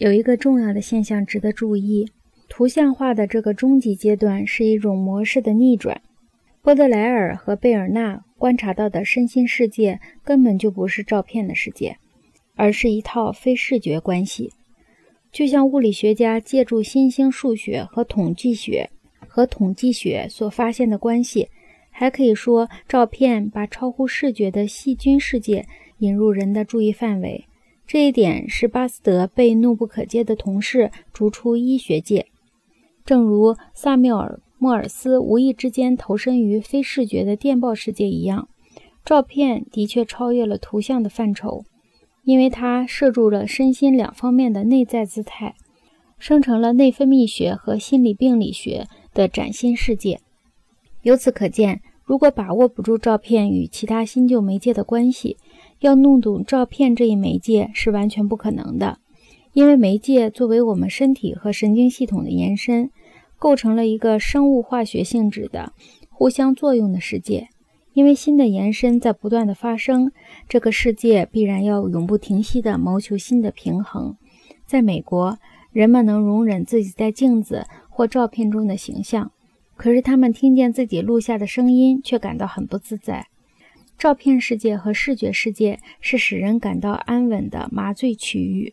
有一个重要的现象值得注意：图像化的这个终极阶段是一种模式的逆转。波德莱尔和贝尔纳观察到的身心世界根本就不是照片的世界，而是一套非视觉关系。就像物理学家借助新兴数学和统计学和统计学所发现的关系，还可以说，照片把超乎视觉的细菌世界引入人的注意范围。这一点使巴斯德被怒不可遏的同事逐出医学界，正如萨缪尔·莫尔斯无意之间投身于非视觉的电报世界一样。照片的确超越了图像的范畴，因为它摄入了身心两方面的内在姿态，生成了内分泌学和心理病理学的崭新世界。由此可见，如果把握不住照片与其他新旧媒介的关系，要弄懂照片这一媒介是完全不可能的，因为媒介作为我们身体和神经系统的延伸，构成了一个生物化学性质的互相作用的世界。因为新的延伸在不断的发生，这个世界必然要永不停息地谋求新的平衡。在美国，人们能容忍自己在镜子或照片中的形象，可是他们听见自己录下的声音却感到很不自在。照片世界和视觉世界是使人感到安稳的麻醉区域。